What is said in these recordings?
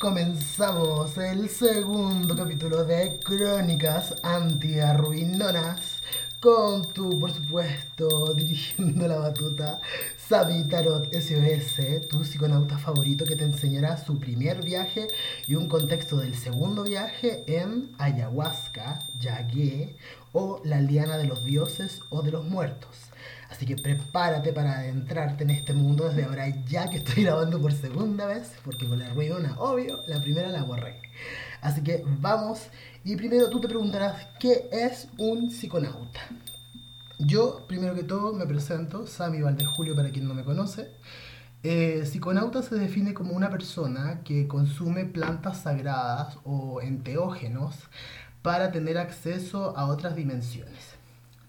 Comenzamos el segundo capítulo de Crónicas Anti-Arruinonas con tu, por supuesto, dirigiendo la batuta, Sabi Tarot SOS, tu psiconauta favorito que te enseñará su primer viaje y un contexto del segundo viaje en ayahuasca, yagué o la liana de los dioses o de los muertos. Así que prepárate para adentrarte en este mundo desde ahora, ya que estoy grabando por segunda vez, porque con la ruidona, obvio, la primera la borré. Así que vamos, y primero tú te preguntarás, ¿qué es un psiconauta? Yo, primero que todo, me presento, Sami Valdez-Julio, para quien no me conoce. Eh, psiconauta se define como una persona que consume plantas sagradas o enteógenos para tener acceso a otras dimensiones.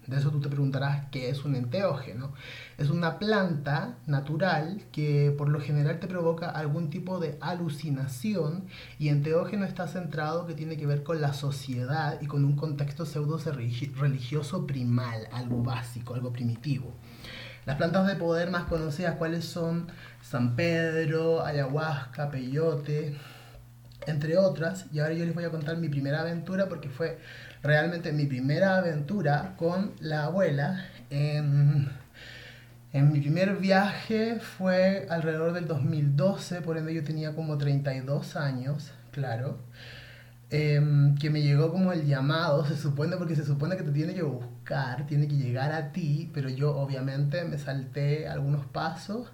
De eso tú te preguntarás qué es un enteógeno. Es una planta natural que por lo general te provoca algún tipo de alucinación y enteógeno está centrado que tiene que ver con la sociedad y con un contexto pseudo religioso primal, algo básico, algo primitivo. Las plantas de poder más conocidas, ¿cuáles son? San Pedro, ayahuasca, peyote, entre otras. Y ahora yo les voy a contar mi primera aventura porque fue realmente mi primera aventura con la abuela. En, mi primer viaje fue alrededor del 2012, por ende yo tenía como 32 años, claro. Em, que me llegó como el llamado, se supone, porque se supone que te tiene que buscar, tiene que llegar a ti, pero yo obviamente me salté algunos pasos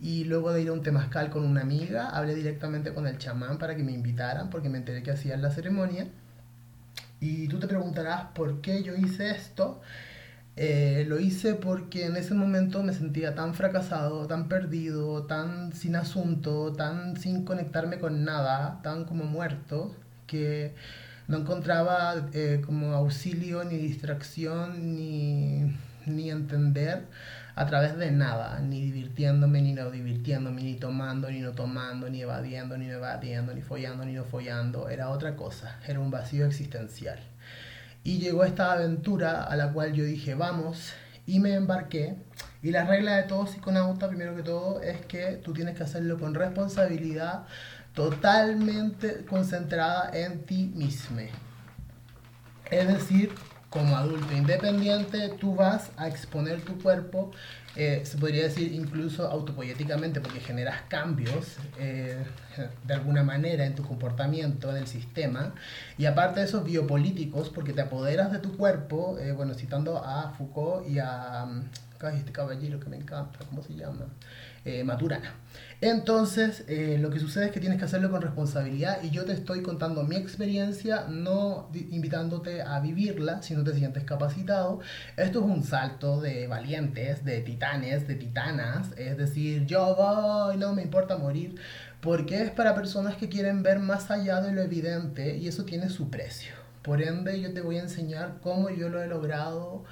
y luego de ir a un temazcal con una amiga, hablé directamente con el chamán para que me invitaran, porque me enteré que hacían la ceremonia. Y tú te preguntarás por qué yo hice esto. Eh, lo hice porque en ese momento me sentía tan fracasado, tan perdido, tan sin asunto, tan sin conectarme con nada, tan como muerto, que no encontraba eh, como auxilio ni distracción ni, ni entender a través de nada, ni divirtiéndome, ni no divirtiéndome, ni tomando, ni no tomando, ni evadiendo, ni no evadiendo, ni follando, ni no follando. Era otra cosa, era un vacío existencial. Y llegó esta aventura a la cual yo dije, vamos, y me embarqué. Y la regla de todo psiconauta, primero que todo, es que tú tienes que hacerlo con responsabilidad, totalmente concentrada en ti mismo. Es decir, como adulto independiente, tú vas a exponer tu cuerpo, eh, se podría decir incluso autopoéticamente, porque generas cambios eh, de alguna manera en tu comportamiento, en el sistema, y aparte de esos biopolíticos, porque te apoderas de tu cuerpo, eh, bueno, citando a Foucault y a... Mm, este caballero que me encanta, ¿cómo se llama? Maturana. Entonces, eh, lo que sucede es que tienes que hacerlo con responsabilidad y yo te estoy contando mi experiencia, no invitándote a vivirla si no te sientes capacitado. Esto es un salto de valientes, de titanes, de titanas, es decir, yo voy, no me importa morir, porque es para personas que quieren ver más allá de lo evidente y eso tiene su precio. Por ende, yo te voy a enseñar cómo yo lo he logrado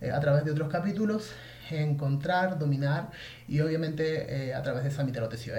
eh, a través de otros capítulos encontrar, dominar y obviamente eh, a través de esa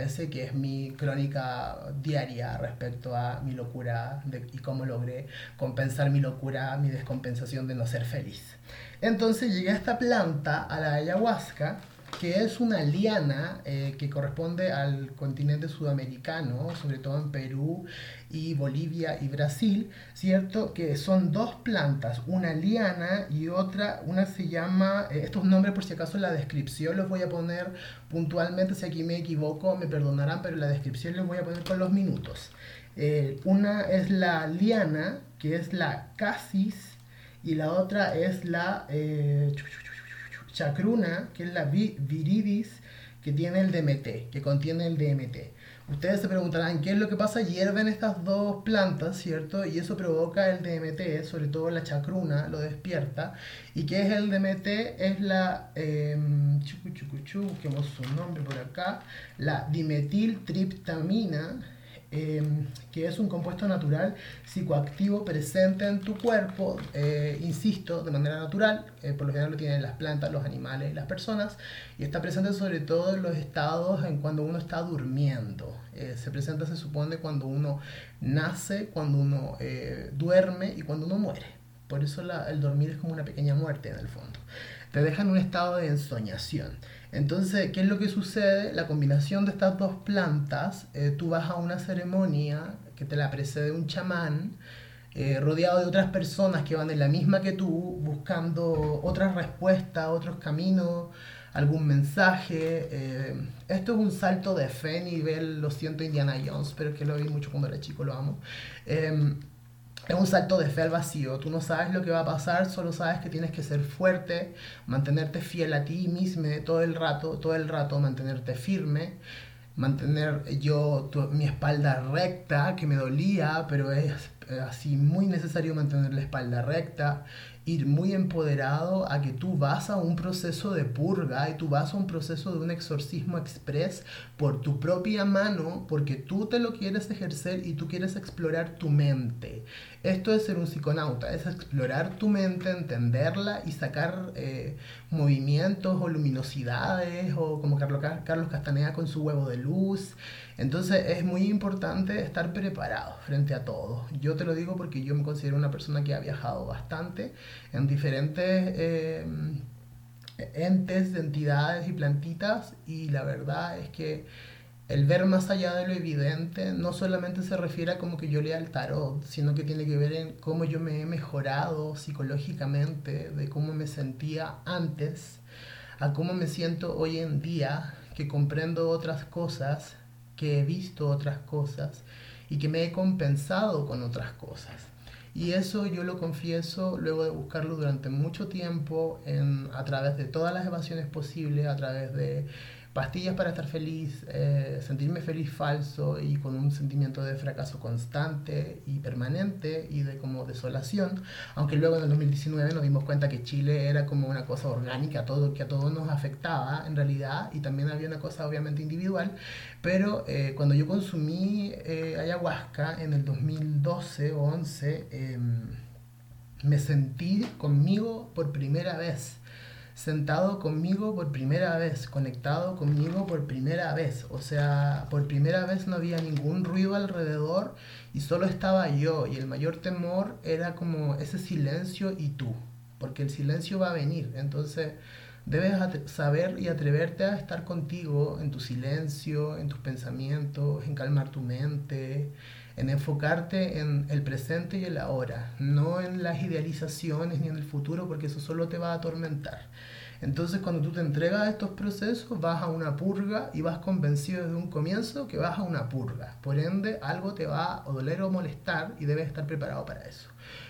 ese que es mi crónica diaria respecto a mi locura y cómo logré compensar mi locura, mi descompensación de no ser feliz. Entonces llegué a esta planta, a la ayahuasca, que es una liana eh, que corresponde al continente sudamericano, sobre todo en Perú y Bolivia y Brasil, ¿cierto? Que son dos plantas, una liana y otra, una se llama, eh, estos nombres por si acaso la descripción los voy a poner puntualmente, si aquí me equivoco me perdonarán, pero la descripción los voy a poner con los minutos. Eh, una es la liana, que es la casis, y la otra es la chacruna, que es la viridis, que tiene el DMT, que contiene el DMT. Ustedes se preguntarán qué es lo que pasa, hierven estas dos plantas, ¿cierto? Y eso provoca el DMT, sobre todo la chacruna lo despierta. ¿Y qué es el DMT? Es la, eh, busquemos su nombre por acá, la dimetiltriptamina, Em, que es un compuesto natural psicoactivo presente en tu cuerpo, eh, insisto, de manera natural, eh, por lo general lo tienen las plantas, los animales, las personas, y está presente sobre todo en los estados en cuando uno está durmiendo. Eh, se presenta, se supone, cuando uno nace, cuando uno duerme y cuando uno muere. Por eso el dormir es como una pequeña muerte en el fondo. Te deja en un estado de ensoñación. Entonces, ¿qué es lo que sucede? La combinación de estas dos plantas, eh, tú vas a una ceremonia que te la precede un chamán, eh, rodeado de otras personas que van en la misma que tú, buscando otras respuestas, otros caminos, algún mensaje. Eh, esto es un salto de fe nivel, lo siento, Indiana Jones, pero es que lo vi mucho cuando era chico, lo amo. Em, es un salto de fe al vacío. Tú no sabes lo que va a pasar, solo sabes que tienes que ser fuerte, mantenerte fiel a ti mismo todo el rato, todo el rato mantenerte firme, mantener yo mi espalda recta, que me dolía, pero es así muy necesario mantener la espalda recta ir muy empoderado a que tú vas a un proceso de purga y tú vas a un proceso de un exorcismo express por tu propia mano, porque tú te lo quieres ejercer y tú quieres explorar tu mente. Esto es ser un psiconauta, es explorar tu mente, entenderla y sacar eh, movimientos o luminosidades o como Carlos, Castaneda con su huevo de luz. Entonces es muy importante estar preparado frente a todo. Yo te lo digo porque yo me considero una persona que ha viajado bastante en diferentes eh, entes, entidades y plantitas y la verdad es que el ver más allá de lo evidente no solamente se refiere a como que yo lea el tarot, sino que tiene que ver en cómo yo me he mejorado psicológicamente, de cómo me sentía antes, a cómo me siento hoy en día, que comprendo otras cosas que he visto otras cosas y que me he compensado con otras cosas. Y eso yo lo confieso luego de buscarlo durante mucho tiempo en, a través de todas las evasiones posibles, a través de pastillas para estar feliz, eh, sentirme feliz falso y con un sentimiento de fracaso constante y permanente y de como desolación, aunque luego en el 2019 nos dimos cuenta que Chile era como una cosa orgánica, todo, que a todos nos afectaba en realidad y también había una cosa obviamente individual, pero eh, cuando yo consumí eh, ayahuasca en el 2012 o 11, em, me sentí conmigo por primera vez sentado conmigo por primera vez, conectado conmigo por primera vez. O sea, por primera vez no había ningún ruido alrededor y solo estaba yo. Y el mayor temor era como ese silencio y tú, porque el silencio va a venir. Entonces debes saber y atreverte a estar contigo en tu silencio, en tus pensamientos, en calmar tu mente, en enfocarte en el presente y el ahora, no en las idealizaciones ni en el futuro, porque eso solo te va a atormentar. Entonces cuando tú te entregas a estos procesos, vas a una purga y vas convencido desde un comienzo que vas a una purga. Por ende, algo te va a doler o molestar y debes estar preparado para eso.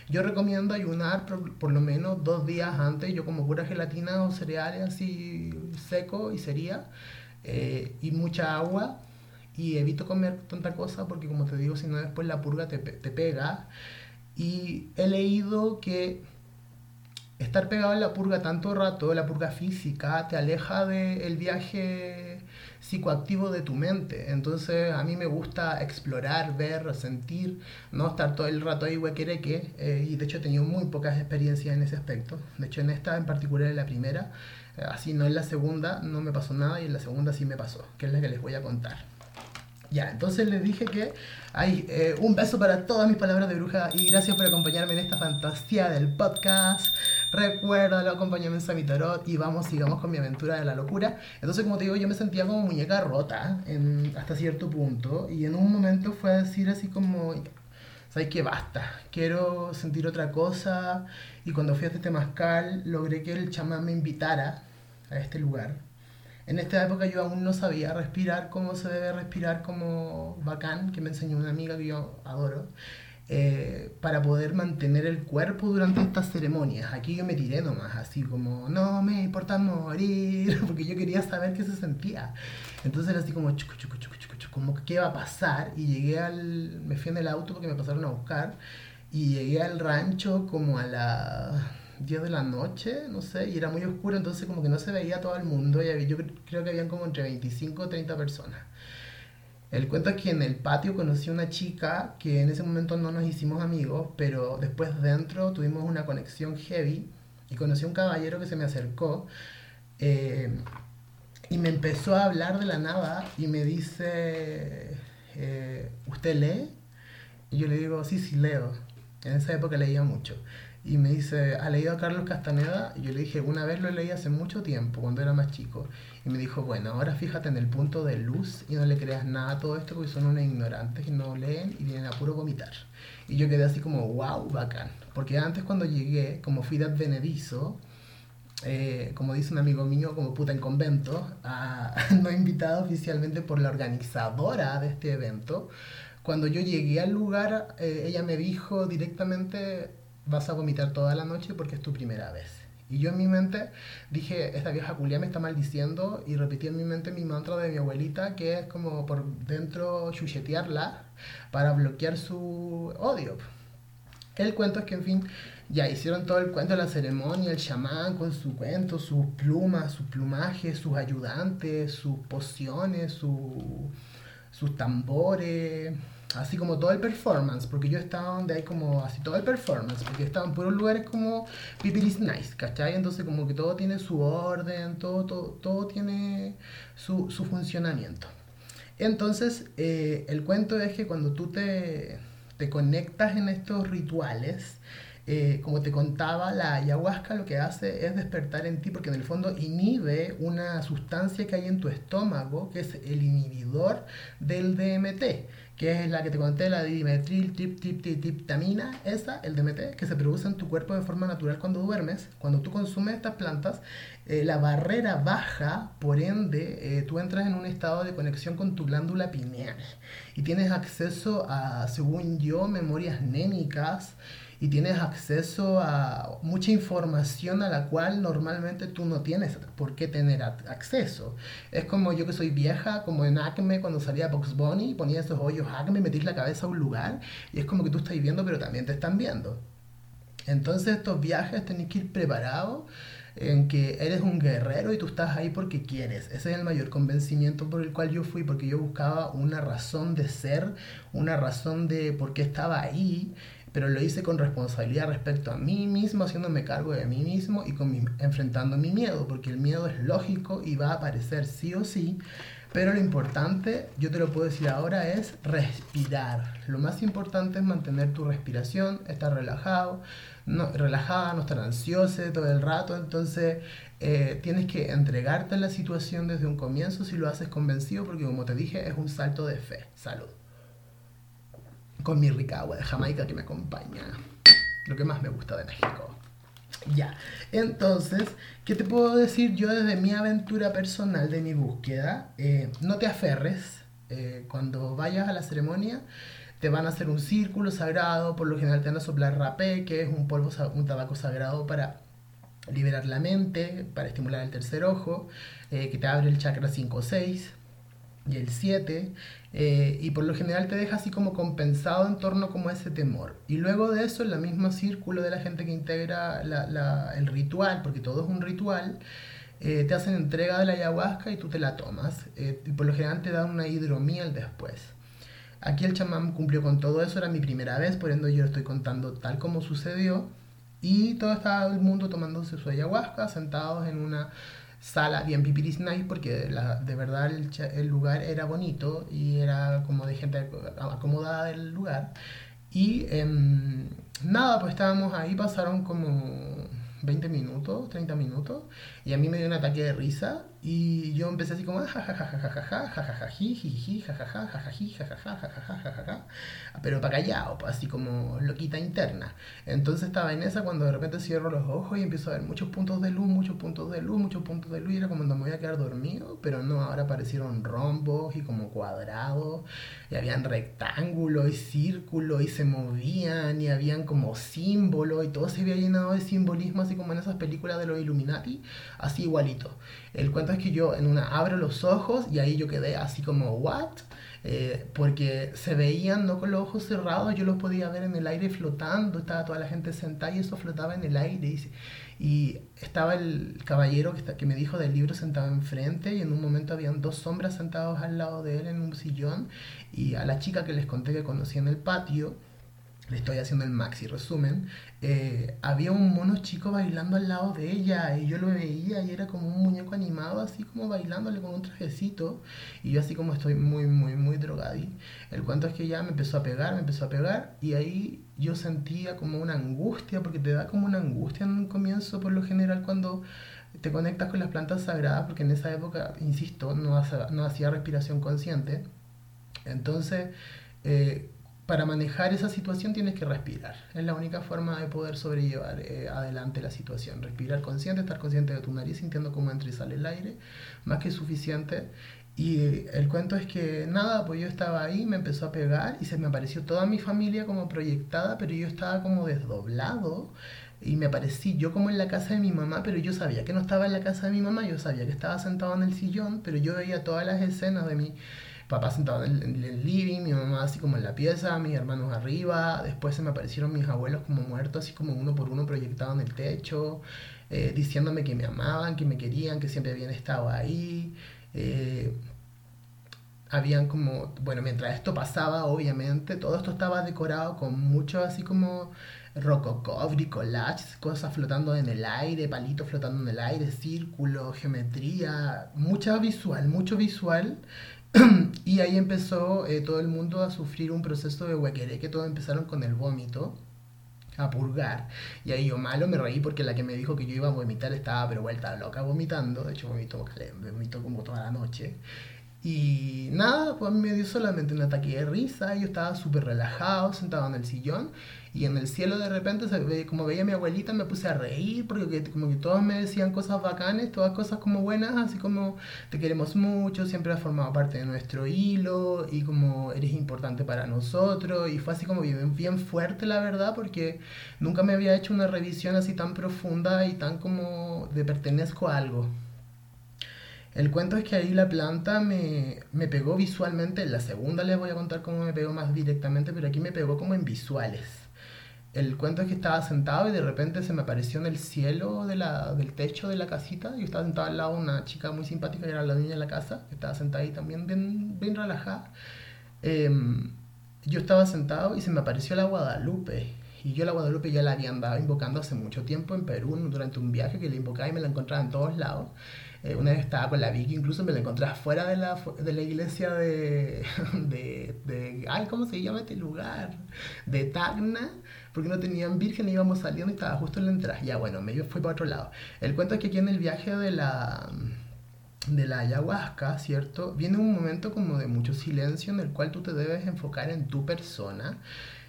Yo recomiendo ayunar por, lo menos dos días antes. Yo como pura gelatina o cereales así seco y sería. Eh, y mucha agua y evito comer tanta cosa porque como te digo, si no después la purga te, te pega. Y he leído que estar pegado en la purga tanto rato, la purga física, te aleja del viaje psicoactivo de tu mente. Entonces a mí me gusta explorar, ver, sentir, no estar todo el rato ahí huequereque. Eh, y de hecho he tenido muy pocas experiencias en ese aspecto. De hecho en esta en particular en la primera, eh, así no en la segunda no me pasó nada y en la segunda sí me pasó, que es la que les voy a contar. Ya, entonces les dije que hay eh, un beso para todas mis palabras de bruja y gracias por acompañarme en esta fantasía del podcast. Recuerda, acompáñame en Sami Tarot y vamos, sigamos con mi aventura de la locura. Entonces, como te digo, yo me sentía como muñeca rota hasta cierto punto y en un momento fue a decir así como, ¿sabes qué? Basta, quiero sentir otra cosa y cuando fui a este temazcal logré que el chamán me invitara a este lugar en esta época yo aún no sabía respirar como se debe respirar como bacán, que me enseñó una amiga que yo adoro, eh, para poder mantener el cuerpo durante estas ceremonias. Aquí yo me tiré nomás, así como, no me importa morir, porque yo quería saber qué se sentía. Entonces era así como, chucu, chucu, chucu, chucu, como qué va a pasar. Y llegué al, me fui en el auto porque me pasaron a buscar, y llegué al rancho como a la 10 de la noche, no sé, y era muy oscuro, entonces como que no se veía todo el mundo, y yo creo que habían como entre 25 o 30 personas. El cuento es que en el patio conocí a una chica que en ese momento no nos hicimos amigos, pero después dentro tuvimos una conexión heavy y conocí a un caballero que se me acercó eh, y me empezó a hablar de la nada y me dice, eh, ¿usted lee? Y yo le digo, sí, sí leo. En esa época leía mucho. Y me dice, ¿ha leído a Carlos Castaneda? Y yo le dije, una vez lo leí hace mucho tiempo, cuando era más chico. Y me dijo, bueno, ahora fíjate en el punto de luz y no le creas nada a todo esto porque son unos ignorantes y no leen y vienen a puro vomitar. Y yo quedé así como, wow, bacán. Porque antes cuando llegué, como fui de advenedizo, eh, como dice un amigo mío, como puta en convento, no invitado oficialmente por la organizadora de este evento. Cuando yo llegué al lugar, eh, ella me dijo directamente, vas a vomitar toda la noche porque es tu primera vez. Y yo en mi mente dije, esta vieja culia me está maldiciendo y repetí en mi mente mi mantra de mi abuelita, que es como por dentro chuchetearla para bloquear su odio. El cuento es que, en fin, ya hicieron todo el cuento la ceremonia, el chamán con su cuento, sus plumas, sus plumajes, sus ayudantes, sus pociones, sus tambores, así como todo el performance, porque yo estaba donde hay como así todo el performance, porque estaba en puros lugares como Pipiris Nice, ¿cachai? Entonces como que todo tiene su orden, todo, todo, todo tiene su, su funcionamiento. Entonces, eh, el cuento es que cuando tú te, te conectas en estos rituales, eh, como te contaba, la ayahuasca lo que hace es despertar en ti, porque en el fondo inhibe una sustancia que hay en tu estómago, que es el inhibidor del DMT que es la que te conté, la dimetril triptamina, esa, el DMT, que se produce en tu cuerpo de forma natural cuando duermes. Cuando tú consumes estas plantas, eh, la barrera baja, por ende, eh, tú entras en un estado de conexión con tu glándula pineal y tienes acceso a, según yo, memorias némicas y tienes acceso a mucha información a la cual normalmente tú no tienes por qué tener acceso. Es como yo que soy vieja, como en Acme cuando salía Box Bunny, ponía esos hoyos Acme, metís la cabeza a un lugar y es como que tú estás viendo pero también te están viendo. Entonces estos viajes tenés que ir preparados en que eres un guerrero y tú estás ahí porque quieres. Ese es el mayor convencimiento por el cual yo fui, porque yo buscaba una razón de ser, una razón de por qué estaba ahí pero lo hice con responsabilidad respecto a mí mismo, haciéndome cargo de mí mismo y con enfrentando mi miedo, porque el miedo es lógico y va a aparecer sí o sí, pero lo importante, yo te lo puedo decir ahora, es respirar. Lo más importante es mantener tu respiración, estar relajado, no, relajada, no estar ansioso todo el rato, entonces eh, tienes que entregarte a la situación desde un comienzo si lo haces convencido, porque como te dije, es un salto de fe. Salud con mi rica agua de Jamaica que me acompaña. Lo que más me gusta de México. Ya, entonces, ¿qué te puedo decir yo desde mi aventura personal, de mi búsqueda? Eh, no te aferres. Eh, cuando vayas a la ceremonia, te van a hacer un círculo sagrado, por lo general te van a soplar rapé, que es un polvo, un tabaco sagrado para liberar la mente, para estimular el tercer ojo, eh, que te abre el chakra 5 o 6 y el 7, eh, y por lo general te deja así como compensado en torno como a ese temor. Y luego de eso, en la misma círculo de la gente que integra el ritual, porque todo es un ritual, eh, te hacen entrega de la ayahuasca y tú te la tomas. Eh, y por lo general te dan una hidromiel después. Aquí el chamán cumplió con todo eso, era mi primera vez, por ende yo lo estoy contando tal como sucedió. Y todo estaba el mundo tomándose su ayahuasca, sentados en una sala bien pipiris nice porque la, de verdad el, lugar era bonito y era como de gente acomodada del lugar. Y em, nada, pues estábamos ahí, pasaron como 20 minutos, 30 minutos, y a mí me dio un ataque de risa y yo empecé así como pero para callado, así como loquita interna. Entonces estaba en esa cuando de repente cierro los ojos y empiezo a ver muchos puntos de luz, muchos puntos de luz, muchos puntos de luz y era como no me voy a quedar dormido, pero no, ahora aparecieron rombos y como cuadrados y habían rectángulos y círculos y se movían y habían como símbolos y todo se había llenado de simbolismo así como en esas películas de los Illuminati, así igualito. El cuento es que yo en una abro los ojos y ahí yo quedé así como, ¿what? Eh, porque se veían no con los ojos cerrados, yo los podía ver en el aire flotando, estaba toda la gente sentada y eso flotaba en el aire. Y, y estaba el caballero que, que me dijo del libro sentado enfrente y en un momento habían dos sombras sentados al lado de él en un sillón y a la chica que les conté que conocí en el patio le estoy haciendo el maxi resumen, eh, había un mono chico bailando al lado de ella y yo lo veía y era como un muñeco animado, así como bailándole con un trajecito y yo así como estoy muy, muy, muy drogadí. El cuento es que ya me empezó a pegar, me empezó a pegar y ahí yo sentía como una angustia, porque te da como una angustia en un comienzo por lo general cuando te conectas con las plantas sagradas, porque en esa época, insisto, no, no hacía respiración consciente. Entonces, eh, para manejar esa situación tienes que respirar. Es la única forma de poder sobrellevar eh, adelante la situación. Respirar consciente, estar consciente de tu nariz, sintiendo cómo entra y sale el aire, más que suficiente. Y el cuento es que nada, pues yo estaba ahí, me empezó a pegar y se me apareció toda mi familia como proyectada, pero yo estaba como desdoblado y me aparecí yo como en la casa de mi mamá, pero yo sabía que no estaba en la casa de mi mamá, yo sabía que estaba sentado en el sillón, pero yo veía todas las escenas de mi papá sentado en el, living, mi mamá así como en la pieza, mis hermanos arriba, después se me aparecieron mis abuelos como muertos, así como uno por uno proyectados en el techo, eh, diciéndome que me amaban, que me querían, que siempre habían estado ahí. Eh, habían como, bueno, mientras esto pasaba, obviamente, todo esto estaba decorado con mucho así como rococó, bricolage, cosas flotando en el aire, palitos flotando en el aire, círculo, geometría, mucha visual, mucho visual y ahí empezó eh, todo el mundo a sufrir un proceso de huequeré, que todos empezaron con el vómito a purgar. Y ahí yo malo me reí porque la que me dijo que yo iba a vomitar estaba pero vuelta loca vomitando. De hecho vomitó, vomitó como toda la noche. Y nada, pues me dio solamente un ataque de risa. Yo estaba súper relajado, sentado en el sillón. Y en el cielo de repente, como veía a mi abuelita, me puse a reír porque como que todos me decían cosas bacanes, todas cosas como buenas, así como te queremos mucho, siempre has formado parte de nuestro hilo y como eres importante para nosotros. Y fue así como bien, bien fuerte, la verdad, porque nunca me había hecho una revisión así tan profunda y tan como de pertenezco a algo. El cuento es que ahí la planta me, me, pegó visualmente. En la segunda les voy a contar cómo me pegó más directamente, pero aquí me pegó como en visuales el cuento es que estaba sentado y de repente se me apareció en el cielo de la, del techo de la casita. Yo estaba sentado al lado de una chica muy simpática, que era la niña de la casa, que estaba sentada ahí también bien, bien relajada. Em, yo estaba sentado y se me apareció la Guadalupe. Y yo la Guadalupe ya la había andado invocando hace mucho tiempo en Perú, durante un viaje que la invocaba y me la encontraba en todos lados. Eh, una vez estaba con la Vicky, incluso me la encontré fuera de la, de la iglesia de, de, de, Ay, ¿cómo se llama este lugar? De Tacna porque no tenían virgen íbamos saliendo y estaba justo en la entrada. Ya bueno, medio fue para otro lado. El cuento es que aquí en el viaje de la de la ayahuasca, ¿cierto? Viene un momento como de mucho silencio en el cual tú te debes enfocar en tu persona.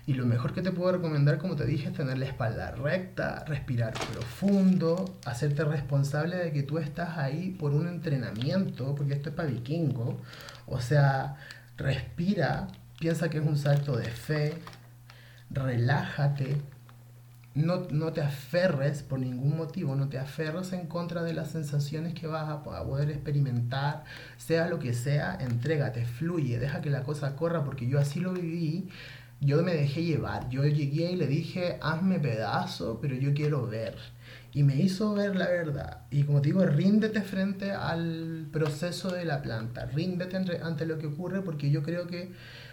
Y lo mejor que te puedo recomendar, como te dije, es tener la espalda recta, respirar profundo, hacerte responsable de que tú estás ahí por un entrenamiento, porque esto es para vikingo. O sea, respira, piensa que es un salto de fe, relájate, no, no, te aferres por ningún motivo, no te aferres en contra de las sensaciones que vas a poder experimentar, sea lo que sea, entrégate, fluye, deja que la cosa corra, porque yo así lo viví, yo me dejé llevar, yo llegué y le dije, hazme pedazo, pero yo quiero ver. Y me hizo ver la verdad. Y como te digo, ríndete frente al proceso de la planta, ríndete ante lo que ocurre, porque yo creo que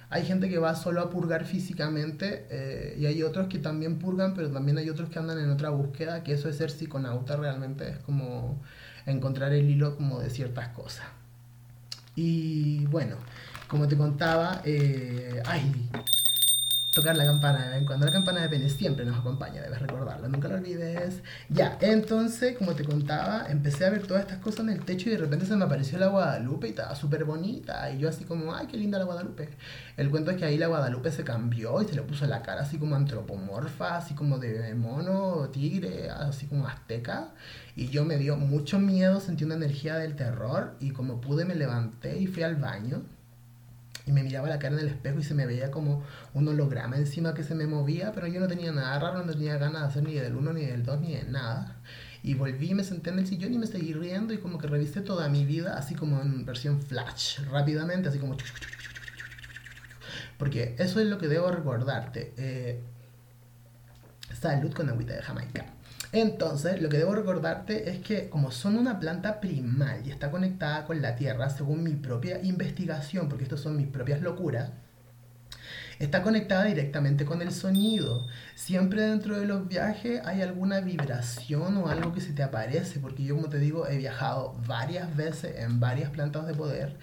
hay gente que va solo a purgar físicamente eh, y hay otros que también purgan, pero también hay otros que andan en otra búsqueda, que eso es ser psiconauta realmente, es como encontrar el hilo como de ciertas cosas. Y bueno, como te contaba, eh, ay, tocar la campana cuando la campana de pene siempre nos acompaña, debes recordarlo, nunca lo olvides. Ya, entonces, como te contaba, empecé a ver todas estas cosas en el techo y de repente se me apareció la Guadalupe y estaba súper bonita. Y yo así como, ay, qué linda la Guadalupe. El cuento es que ahí la Guadalupe se cambió y se le puso la cara así como antropomorfa, así como de mono, tigre, así como azteca. Y yo me dio mucho miedo, sentí una energía del terror y como pude me levanté y fui al baño y me miraba la cara en el espejo y se me veía como un holograma encima que se me movía, pero yo no tenía nada raro, no tenía ganas de hacer ni del uno, ni del dos, ni de nada. Y volví, me senté en el sillón y me seguí riendo y como que revisé toda mi vida así como en versión flash, rápidamente, así como... Porque eso es lo que debo recordarte. Eh, salud con agüita de Jamaica. Entonces, lo que debo recordarte es que como son una planta primal y está conectada con la tierra, según mi propia investigación, porque estas son mis propias locuras, está conectada directamente con el sonido. Siempre dentro de los viajes hay alguna vibración o algo que se te aparece, porque yo como te digo he viajado varias veces en varias plantas de poder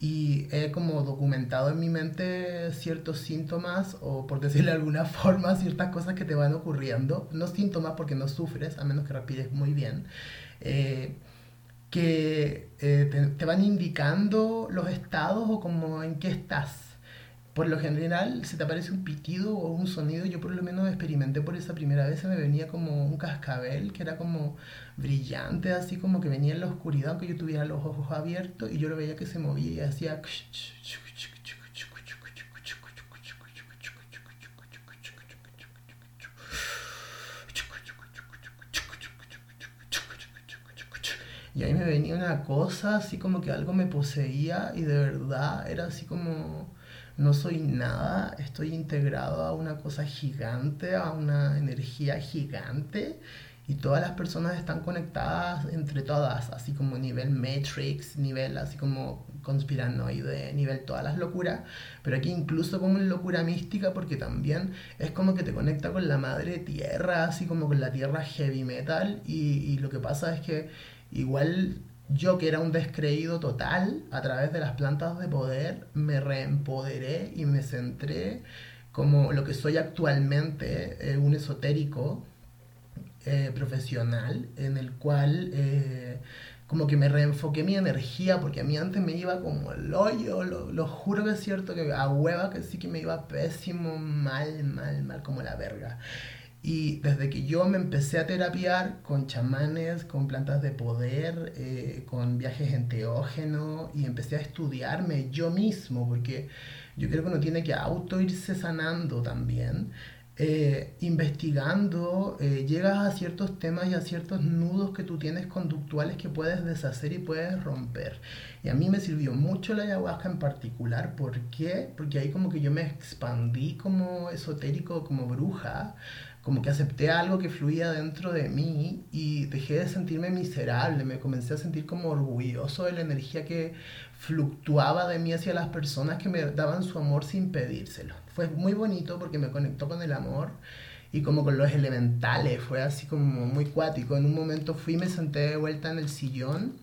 y he como documentado en mi mente ciertos síntomas o por decirle de alguna forma ciertas cosas que te van ocurriendo, no síntomas porque no sufres, a menos que respires muy bien. Eh, que eh, te, te, van indicando los estados o como en qué estás. Por lo general, si te aparece un pitido o un sonido, yo por lo menos experimenté por esa primera vez, se me venía como un cascabel que era como brillante, así como que venía en la oscuridad, aunque yo tuviera los ojos abiertos y yo lo veía que se movía y hacía... Y ahí me venía una cosa, así como que algo me poseía y de verdad era así como, no soy nada, estoy integrado a una cosa gigante, a una energía gigante y todas las personas están conectadas entre todas, así como nivel Matrix, nivel así como conspiranoide, nivel todas las locuras, pero aquí incluso como locura mística porque también es como que te conecta con la madre tierra, así como con la tierra heavy metal y lo que pasa es que Igual yo que era un descreído total, a través de las plantas de poder, me reempoderé y me centré como lo que soy actualmente, eh, un esotérico eh, profesional, en el cual eh, como que me reenfoqué mi energía, porque a mí antes me iba como el hoyo, lo, lo, juro que es cierto, que a hueva que sí que me iba pésimo, mal, mal, mal como la verga. Y desde que yo me empecé a terapiar con chamanes, con plantas de poder, eh, con viajes enteógenos y empecé a estudiarme yo mismo, porque yo creo que uno tiene que auto irse sanando también. Eh, investigando, eh, llegas a ciertos temas y a ciertos nudos que tú tienes conductuales que puedes deshacer y puedes romper. Y a mí me sirvió mucho la ayahuasca en particular. ¿Por qué? Porque ahí como que yo me expandí como esotérico, como bruja como que acepté algo que fluía dentro de mí y dejé de sentirme miserable, me comencé a sentir como orgulloso de la energía que fluctuaba de mí hacia las personas que me daban su amor sin pedírselo. Fue muy bonito porque me conectó con el amor y como con los elementales, fue así como muy cuático. En un momento fui, me senté de vuelta en el sillón,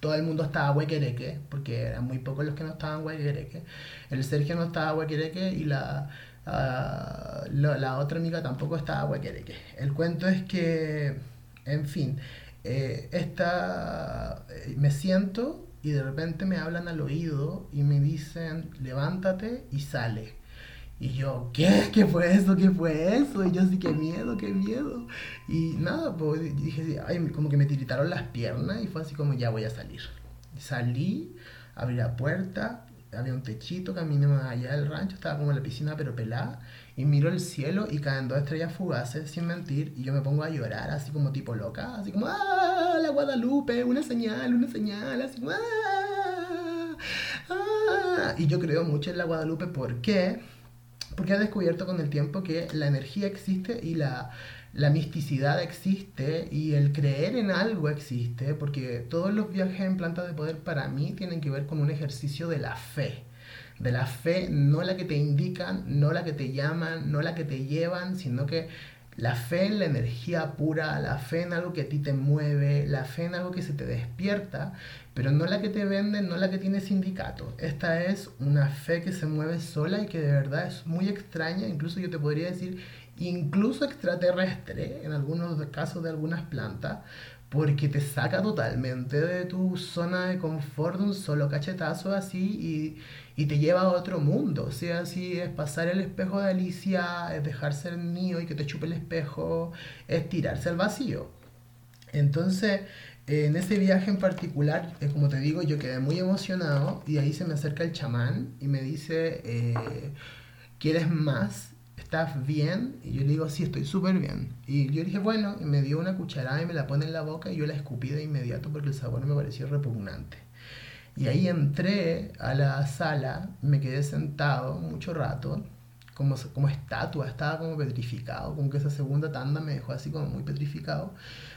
todo el mundo estaba huequereque, porque eran muy pocos los que no estaban huequereque. El Sergio no estaba huequereque y la Ah, la otra amiga tampoco estaba huequereque. El cuento es que, en fin, eh, esta, eh, me siento y de repente me hablan al oído y me dicen, levántate y sale. Y yo, ¿qué? ¿Qué fue eso? ¿Qué fue eso? Y yo así, qué miedo, qué miedo. Y nada, pues dije, ay, como que me tiritaron las piernas y fue así como, ya voy a salir. Salí, abrí la puerta, había un techito, caminé más allá del rancho, estaba como en la piscina pero pelada, y miro el cielo y caen dos estrellas fugaces, sin mentir, y yo me pongo a llorar así como tipo loca, así como, ¡ah! La Guadalupe, una señal, una señal, así como, ¡ah! ¡ah! Y yo creo mucho en la Guadalupe, ¿por qué? Porque he descubierto con el tiempo que la energía existe y la la misticidad existe y el creer en algo existe, porque todos los viajes en plantas de poder para mí tienen que ver con un ejercicio de la fe. De la fe, no la que te indican, no la que te llaman, no la que te llevan, sino que la fe en la energía pura, la fe en algo que a ti te mueve, la fe en algo que se te despierta, pero no la que te venden, no la que tiene sindicato. Esta es una fe que se mueve sola y que de verdad es muy extraña, incluso yo te podría decir incluso extraterrestre, en algunos casos de algunas plantas, porque te saca totalmente de tu zona de confort un solo cachetazo así y, y, te lleva a otro mundo. O sea, si es pasar el espejo de Alicia, es dejarse el mío y que te chupe el espejo, es tirarse al vacío. Entonces, en ese viaje en particular, eh, como te digo, yo quedé muy emocionado y ahí se me acerca el chamán y me dice, eh, ¿quieres más? ¿Estás bien? Y yo le digo, sí, estoy súper bien. Y yo dije, bueno, y me dio una cucharada y me la pone en la boca y yo la escupí de inmediato porque el sabor me pareció repugnante. Y ahí entré a la sala, me quedé sentado mucho rato, como, como estatua, estaba como petrificado, como que esa segunda tanda me dejó así como muy petrificado.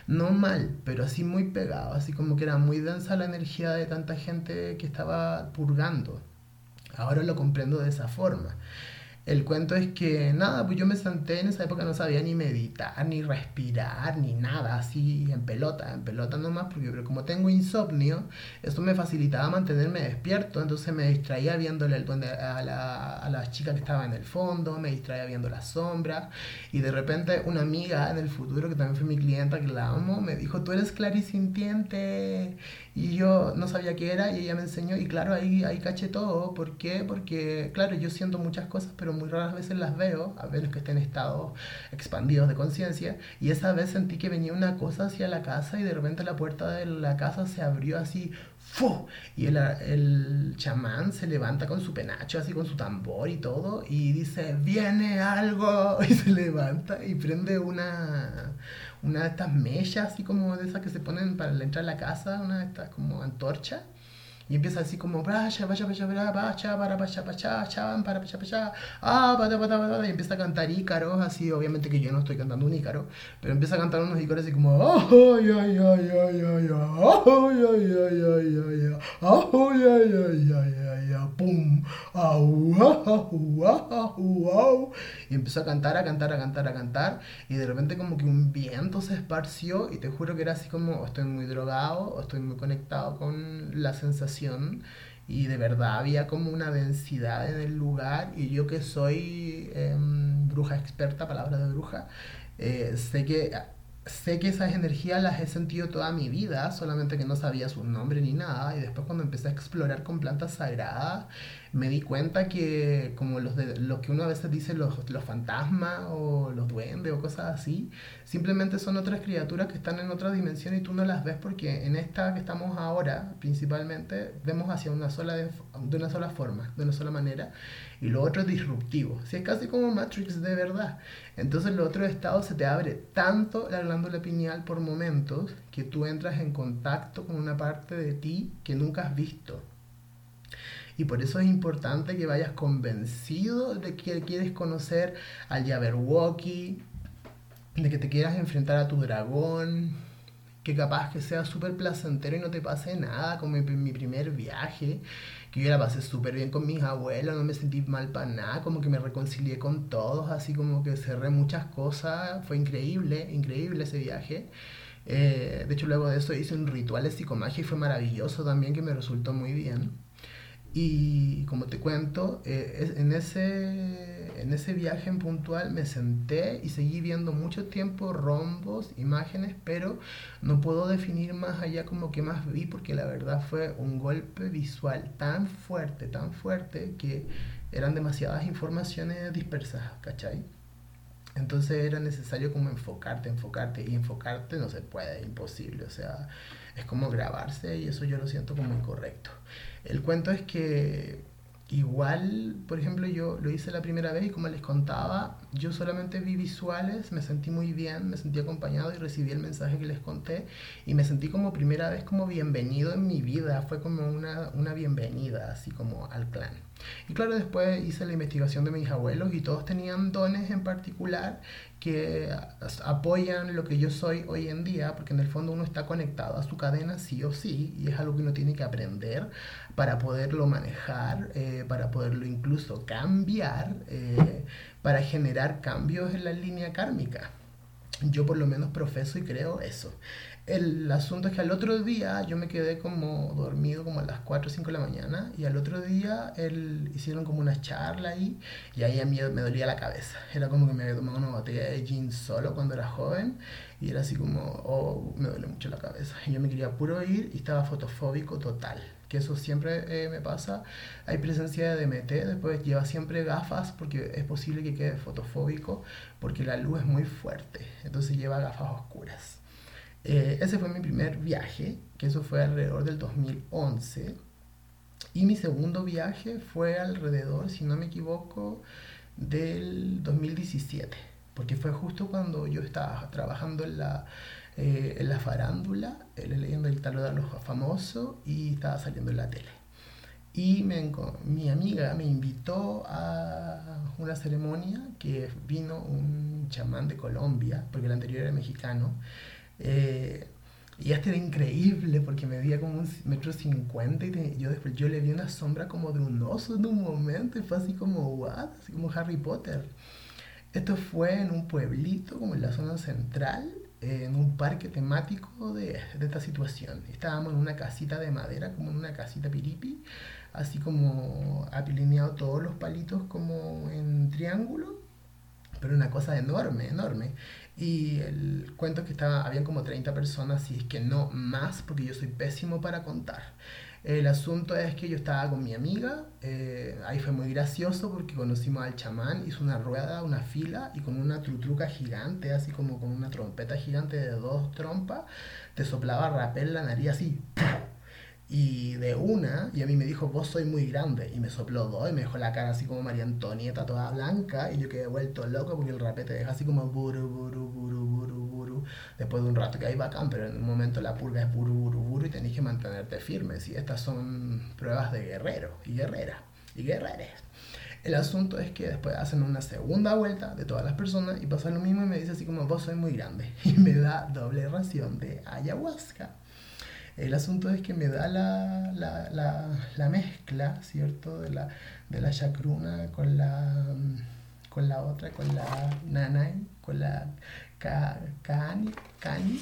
No mal, pero así muy pegado, así como que era muy densa la energía de tanta gente que estaba purgando. Ahora lo comprendo de esa forma. El cuento es que nada, pues yo me senté en esa época, no sabía ni meditar, ni respirar, ni nada, así en pelota, en pelota nomás, porque como tengo insomnio, eso me facilitaba mantenerme despierto, entonces me distraía viéndole a la, a la chica que estaba en el fondo, me distraía viendo las sombras, y de repente una amiga en el futuro, que también fue mi clienta, que la amo, me dijo, tú eres clarisintiente, y yo no sabía qué era, y ella me enseñó, y claro, ahí, ahí caché todo, ¿por qué? Porque, claro, yo siento muchas cosas, pero muy raras veces las veo, a menos que estén en estados expandidos de conciencia, y esa vez sentí que venía una cosa hacia la casa y de repente la puerta de la casa se abrió así, ¡fu! y el, el chamán se levanta con su penacho, así con su tambor y todo, y dice, viene algo, y se levanta y prende una una de estas mechas, así como de esas que se ponen para entrar a la casa, una de estas como antorcha y empieza así como, para, vaya, vaya, para, ah, y empieza a cantar ícaros, así, obviamente que yo no estoy cantando un ícaro, pero empieza a cantar unos ícaros así como, y empezó a cantar, a cantar, a cantar, a cantar, y de repente como que un viento se esparció, y te juro que era así como, estoy muy drogado, estoy muy conectado con la sensación y de verdad había como una densidad en el lugar y yo que soy em, bruja experta, palabra de bruja, eh, sé que sé que esas energías las he sentido toda mi vida, solamente que no sabía su nombre ni nada. Y después cuando empecé a explorar con plantas sagradas, me di cuenta que como los, de, los que uno a veces dice los, los fantasmas o los duendes o cosas así, simplemente son otras criaturas que están en otra dimensión y tú no las ves porque en esta que estamos ahora, principalmente, vemos hacia una sola, de, una sola forma, de una sola manera. Y lo otro es disruptivo. Si es casi como Matrix de verdad. Entonces lo otro estado se te abre tanto la glándula pineal por momentos que tú entras en contacto con una parte de ti que nunca has visto. Y por eso es importante que vayas convencido de que quieres conocer al Jabberwocky, de que te quieras enfrentar a tu dragón, que capaz que sea súper placentero y no te pase nada, como en mi primer viaje, que yo la pasé súper bien con mis abuelos, no me sentí mal para nada, como que me reconcilié con todos, así como que cerré muchas cosas, fue increíble, increíble ese viaje. Eh, de hecho, luego de eso hice un ritual de psicomagia y fue maravilloso también, que me resultó muy bien. Y como te cuento, eh, en, ese, en ese viaje en puntual me senté y seguí viendo mucho tiempo rombos, imágenes, pero no puedo definir más allá como que más vi porque la verdad fue un golpe visual tan fuerte, tan fuerte que eran demasiadas informaciones dispersas, ¿cachai? Entonces era necesario como enfocarte, enfocarte y enfocarte no se puede, imposible, o sea, es como grabarse y eso yo lo siento como incorrecto. El cuento es que igual, por ejemplo, yo lo hice la primera vez y como les contaba, yo solamente vi visuales, me sentí muy bien, me sentí acompañado y recibí el mensaje que les conté y me sentí como primera vez como bienvenido en mi vida, fue como una, una bienvenida así como al clan. Y claro, después hice la investigación de mis abuelos y todos tenían dones en particular que apoyan lo que yo soy hoy en día, porque en el fondo uno está conectado a su cadena sí o sí, y es algo que uno tiene que aprender para poderlo manejar, eh, para poderlo incluso cambiar, eh, para generar cambios en la línea kármica. Yo por lo menos profeso y creo eso. El asunto es que al otro día yo me quedé como dormido como a las 4 o 5 de la mañana y al otro día él, hicieron como una charla ahí y ahí a mí me dolía la cabeza. Era como que me había tomado una botella de gin solo cuando era joven y era así como, oh, me duele mucho la cabeza. Y yo me quería puro ir y estaba fotofóbico total. Que eso siempre eh, me pasa. Hay presencia de DMT, después lleva siempre gafas porque es posible que quede fotofóbico porque la luz es muy fuerte. Entonces lleva gafas oscuras. Eh, ese fue mi primer viaje, que eso fue alrededor del 2011. Y mi segundo viaje fue alrededor, si no me equivoco, del 2017, porque fue justo cuando yo estaba trabajando en la, eh, en la farándula, eh, leyendo el talón de los famosos y estaba saliendo en la tele. Y me, mi amiga me invitó a una ceremonia que vino un chamán de Colombia, porque el anterior era mexicano, eh, Y este era increíble porque medía como un metro cincuenta y yo después yo le vi una sombra como de un oso en un momento fue así como, what? Así como Harry Potter. Esto fue en un pueblito como en la zona central, en un parque temático de, de esta situación. Estábamos en una casita de madera, como en una casita piripi, así como alineado todos los palitos como en triángulo, pero una cosa enorme, enorme. Y el cuento es que estaba, habían como 30 personas, y es que no más, porque yo soy pésimo para contar. El asunto es que yo estaba con mi amiga, eh, ahí fue muy gracioso porque conocimos al chamán, hizo una rueda, una fila y con una trutruca gigante, así como con una trompeta gigante de dos trompas, te soplaba rapel la nariz así. Y de una, y a mí me dijo, vos soy muy grande. Y me sopló dos y me dejó la cara así como María Antonieta, toda blanca. Y yo quedé vuelto loco porque el rapé te deja así como buru, buru, buru, buru, buru. Después de un rato que hay bacán, pero en un momento la purga es buru, buru, buru y tenés que mantenerte firme. Y estas son pruebas de guerrero y guerrera y guerreres. El asunto es que después hacen una segunda vuelta de todas las personas y pasa lo mismo y me dice así como, vos soy muy grande. Y me da doble ración de ayahuasca. El asunto es que me da la, la, la, la mezcla, ¿cierto? De la, de la chacruna con la, con la otra, con la nanay, con la cani, cani,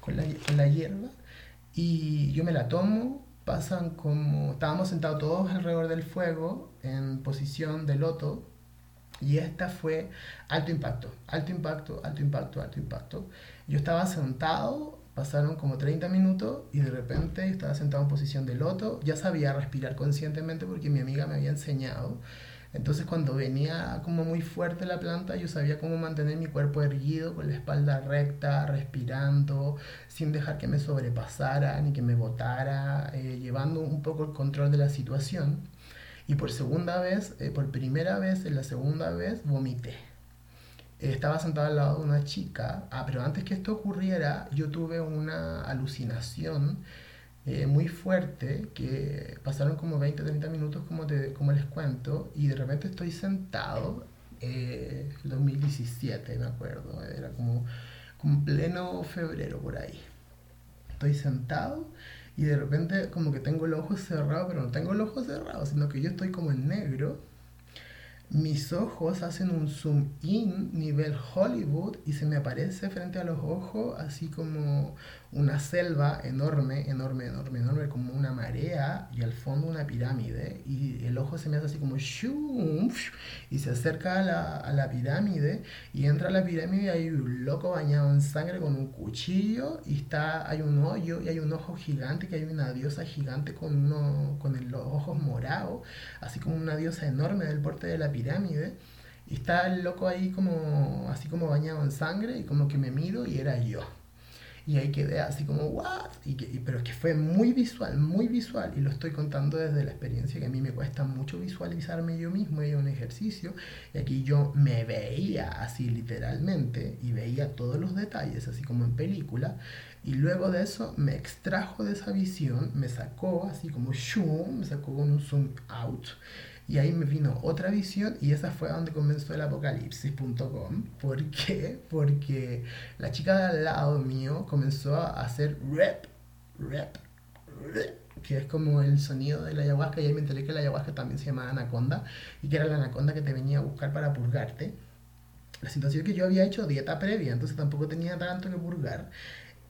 con la, con la hierba. Y yo me la tomo, pasan como... Estábamos sentados todos alrededor del fuego en posición de loto. Y esta fue alto impacto, alto impacto, alto impacto, alto impacto. Yo estaba sentado Pasaron como 30 minutos y de repente estaba sentado en posición de loto. Ya sabía respirar conscientemente porque mi amiga me había enseñado. Entonces cuando venía como muy fuerte la planta, yo sabía cómo mantener mi cuerpo erguido, con la espalda recta, respirando, sin dejar que me sobrepasara ni que me botara, eh, llevando un poco el control de la situación. Y por segunda vez, eh, por primera vez, en la segunda vez, vomité estaba sentado al lado de una chica. Ah, pero antes que esto ocurriera, yo tuve una alucinación eh, muy fuerte que pasaron como 20, 30 minutos, como, como les cuento, y de repente estoy sentado, eh, 2017, me acuerdo, era como, como pleno febrero por ahí. Estoy sentado y de repente como que tengo el ojo cerrado, pero no tengo el ojo cerrado, sino que yo estoy como en negro mis ojos hacen un zoom in nivel Hollywood y se me aparece frente a los ojos así como una selva enorme, enorme, enorme, enorme, como una marea y al fondo una pirámide y el ojo se me hace así como shum, y se acerca a la, a la pirámide y entra a la pirámide y hay un loco bañado en sangre con un cuchillo y está, hay un hoyo y hay un ojo gigante, que hay una diosa gigante con, uno, con los ojos morados, así como una diosa enorme del porte de la pirámide. Y está el loco ahí como, así como bañado en sangre y como que me miro y era yo. Y ahí quedé así como, ¿what? Y que, pero es que fue muy visual, muy visual. Y lo estoy contando desde la experiencia que a mí me cuesta mucho visualizarme yo mismo. Y un ejercicio. Y aquí yo me veía así literalmente. Y veía todos los detalles, así como en película. Y luego de eso me extrajo de esa visión, me sacó así como shum, me sacó con un zoom out y ahí me vino otra visión y esa fue donde comenzó el apocalipsis.com. ¿Por qué? Porque la chica de al lado mío comenzó a hacer rep, rep, rep, que es como el sonido de la ayahuasca. Y ahí me enteré que la ayahuasca también se llamaba anaconda y que era la anaconda que te venía a buscar para purgarte. La situación es que yo había hecho dieta previa, entonces tampoco tenía tanto que purgar.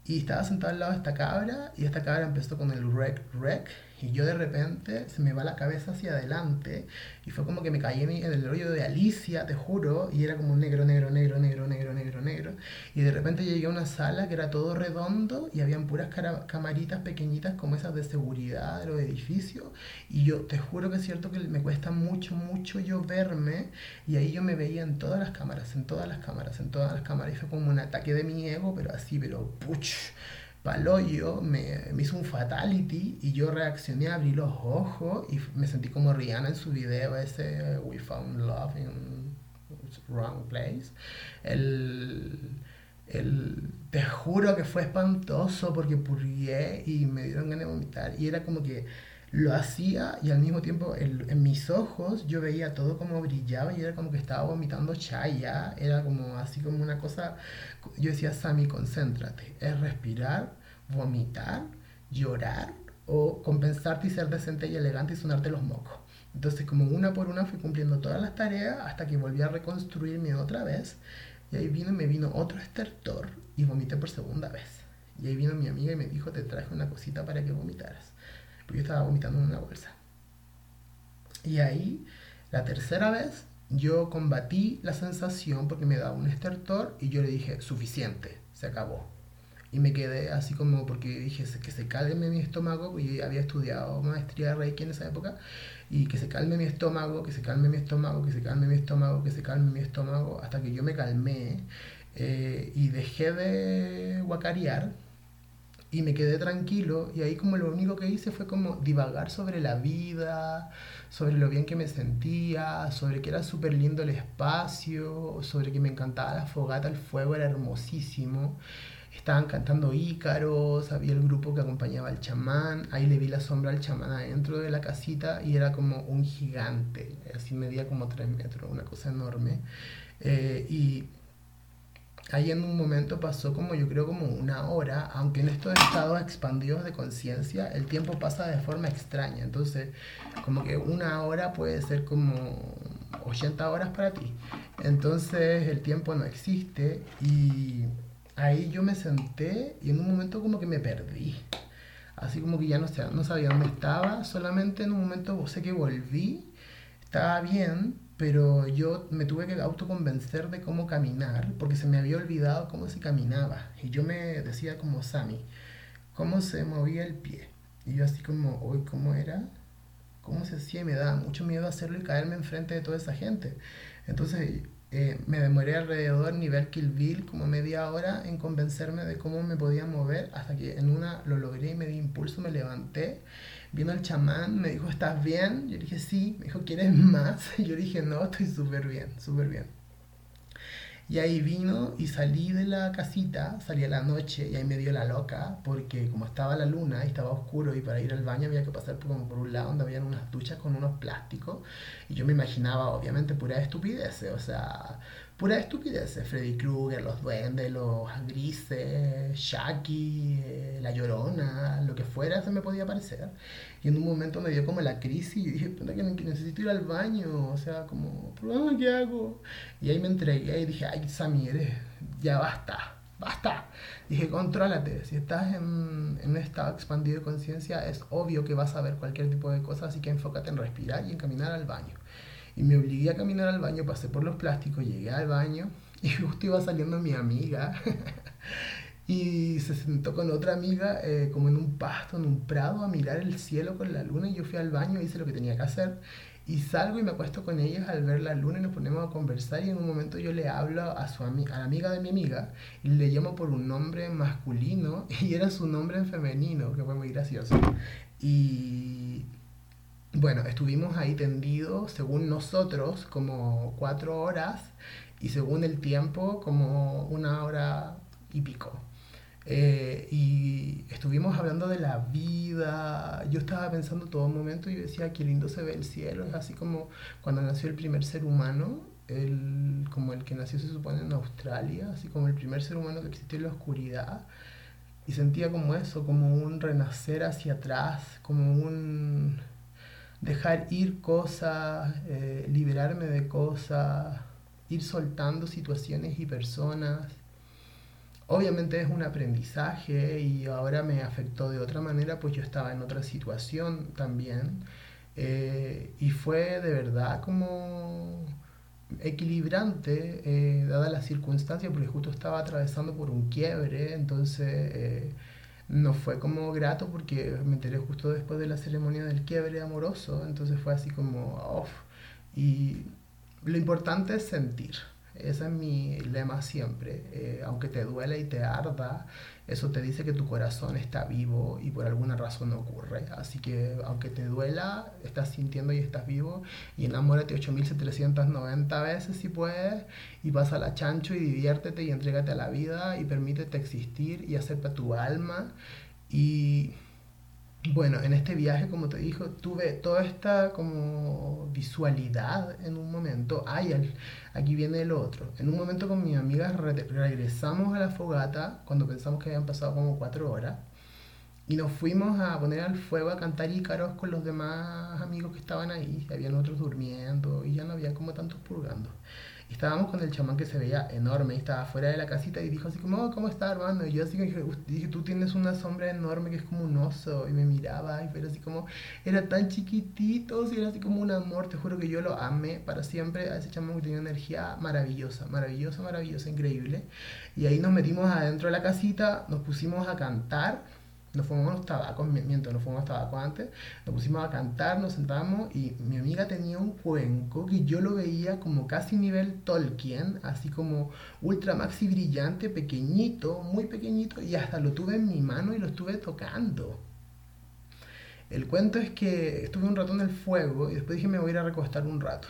Y estaba sentado al lado de esta cabra y esta cabra empezó con el rec, rec y yo de repente se me va la cabeza hacia adelante y fue como que me caí en el rollo de Alicia, te juro, y era como negro, negro, negro, negro, negro, negro, negro. Y de repente llegué a una sala que era todo redondo y habían puras camaritas pequeñitas como esas de seguridad de los edificios. Y yo te juro que es cierto que me cuesta mucho, mucho yo verme y ahí yo me veía en todas las cámaras, en todas las cámaras, en todas las cámaras. Y fue como un ataque de mi ego, pero así, pero puch Paloyo me, me, hizo un fatality y yo reaccioné, abrí los ojos y me sentí como Rihanna en su video ese We Found Love in Wrong Place. El, el, te juro que fue espantoso porque purgué y me dieron ganas de vomitar. Y era como que lo hacía y al mismo tiempo en mis ojos yo veía todo como brillaba y era como que estaba vomitando chaya, era como así como una cosa, yo decía, Sammy, concéntrate, es respirar, vomitar, llorar o compensarte y ser decente y elegante y sonarte los mocos. Entonces como una por una fui cumpliendo todas las tareas hasta que volví a reconstruirme otra vez y ahí vino, me vino otro estertor y vomité por segunda vez. Y ahí vino mi amiga y me dijo, te traje una cosita para que vomitaras. Porque yo estaba vomitando en una bolsa. Y ahí, la tercera vez, yo combatí la sensación porque me daba un estertor y yo le dije, suficiente, se acabó. Y me quedé así como porque dije que se calme mi estómago, yo había estudiado maestría de Reiki en esa época, y que se calme mi estómago, que se calme mi estómago, que se calme mi estómago, que se calme mi estómago, hasta que yo me calmé eh, y dejé de guacarear y me quedé tranquilo y ahí como lo único que hice fue como divagar sobre la vida, sobre lo bien que me sentía, sobre que era súper lindo el espacio, sobre que me encantaba la fogata, el fuego era hermosísimo. Estaban cantando ícaros, había el grupo que acompañaba al chamán, ahí le vi la sombra al chamán adentro de la casita y era como un gigante, así medía como tres metros, una cosa enorme. Eh, y ahí en un momento pasó como yo creo como una hora, aunque en estos estados expandidos de conciencia el tiempo pasa de forma extraña, entonces como que una hora puede ser como 80 horas para ti, entonces el tiempo no existe y ahí yo me senté y en un momento como que me perdí, así como que ya no, no sabía dónde estaba, solamente en un momento sé que volví, estaba bien, pero yo me tuve que autoconvencer de cómo caminar, porque se me había olvidado cómo se caminaba. Y yo me decía como Sammy, cómo se movía el pie. Y yo así como, hoy, ¿cómo era? ¿Cómo se hacía? Y me daba mucho miedo hacerlo y caerme enfrente de toda esa gente. Entonces eh, me demoré alrededor, nivel Kill Bill, como media hora en convencerme de cómo me podía mover, hasta que en una lo logré y me di impulso, me levanté Vino el chamán, me dijo, ¿estás bien? Yo dije, sí. Me dijo, ¿quieres más? Y yo dije, no, estoy súper bien, súper bien. Y ahí vino y salí de la casita, salí a la noche y ahí me dio la loca porque como estaba la luna y estaba oscuro y para ir al baño había que pasar por, por un lado donde habían unas duchas con unos plásticos y yo me imaginaba obviamente pura estupidez, o sea, pura estupidez. Freddy Krueger, los duendes, los grises, Shaki, eh, la llorona, lo que fuera se me podía parecer. Y en un momento me dio como la crisis y dije, que necesito ir al baño, o sea, como, ¿qué hago? Y ahí me entregué y dije, ay, Sammy, ya basta. Basta. Dije, contrólate. Si estás en, en un estado expandido de conciencia, es obvio que vas a ver cualquier tipo de cosa, así que enfócate en respirar y en caminar al baño. Y me obligué a caminar al baño, pasé por los plásticos, llegué al baño y justo iba saliendo mi amiga y se sentó con otra amiga eh, como en un pasto, en un prado, a mirar el cielo con la luna y yo fui al baño, hice lo que tenía que hacer y salgo y me acuesto con ellas al ver la luna y nos ponemos a conversar y en un momento yo le hablo a, su a la amiga de mi amiga y le llamo por un nombre masculino y era su nombre en femenino, que fue muy gracioso. Y bueno, estuvimos ahí tendidos, según nosotros, como cuatro horas y según el tiempo, como una hora y pico. Eh, y estuvimos hablando de la vida. Yo estaba pensando todo el momento y decía, qué lindo se ve el cielo. Es así como cuando nació el primer ser humano, como el que nació se supone en Australia, así como el primer ser humano que existió en la oscuridad. Y sentía como eso, como un renacer hacia atrás, como un dejar ir cosas, eh, liberarme de cosas, ir soltando situaciones y personas. Obviamente es un aprendizaje y ahora me afectó de otra manera, pues yo estaba en otra situación también. Eh, y fue de verdad como equilibrante, eh, dada la circunstancia, porque justo estaba atravesando por un quiebre, entonces no fue como grato porque me enteré justo después de la ceremonia del quiebre amoroso, entonces fue así como off. Y lo importante es sentir, ese es mi lema siempre, eh, aunque te duele y te arda, eso te dice que tu corazón está vivo y por alguna razón ocurre. Así que aunque te duela, estás sintiendo y estás vivo. Y enamórate 8790 veces si puedes y vas a la chancho y diviértete y entrégate a la vida y permítete existir y acepta tu alma. Y bueno, en este viaje, como te dijo, tuve toda esta como visualidad en un momento. Ay, aquí viene el otro. En un momento con mis amigas regresamos a la fogata cuando pensamos que habían pasado como cuatro horas. Y nos fuimos a poner al fuego a cantar ícaros con los demás amigos que estaban ahí. Habían otros durmiendo y ya no había como tantos purgando estábamos con el chamán que se veía enorme, estaba fuera de la casita y dijo así como, oh, ¿cómo está hermano? Y yo así que dije, tú tienes una sombra enorme que es como un oso, y me miraba, y pero así como, era tan chiquitito, y era así como un amor, te juro que yo lo amé para siempre a ese chamán que tenía energía maravillosa, maravillosa, maravillosa, increíble. Y ahí nos metimos adentro de la casita, nos pusimos a cantar nos fumamos tabacos, miento, nos fumamos tabaco antes, nos pusimos a cantar, nos sentamos y mi amiga tenía un cuenco que yo lo veía como casi nivel Tolkien, así como ultra maxi brillante, pequeñito, muy pequeñito, y hasta lo tuve en mi mano y lo estuve tocando. El cuento es que estuve un rato en el fuego y después dije me voy a ir a recostar un rato.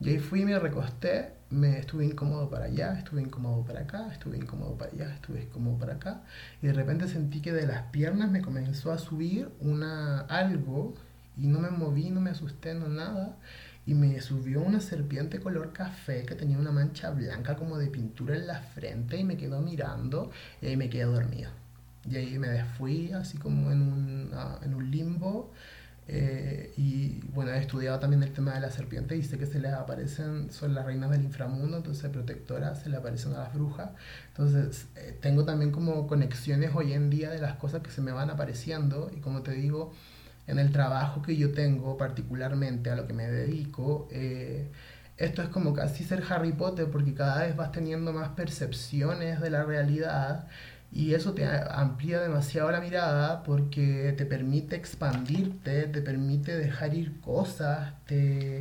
Y ahí fui me recosté, me estuve incómodo para allá, estuve incómodo para acá, estuve incómodo para allá, estuve incómodo para acá. Y de repente sentí que de las piernas me comenzó a subir una algo y no me moví, no me asusté, no nada. Y me subió una serpiente color café que tenía una mancha blanca como de pintura en la frente y me quedó mirando y ahí me quedé dormido. Y ahí me fui así como en un, ah, en un limbo eh, y bueno, he estudiado también el tema de la serpiente y sé que se les aparecen, son las reinas del inframundo, entonces protectoras, se le aparecen a las brujas. Entonces eh, tengo también como conexiones hoy en día de las cosas que se me van apareciendo y como te digo, en el trabajo que yo tengo particularmente a lo que me dedico, eh, esto es como casi ser Harry Potter porque cada vez vas teniendo más percepciones de la realidad y eso te amplía demasiado la mirada porque te permite expandirte, te permite dejar ir cosas, te,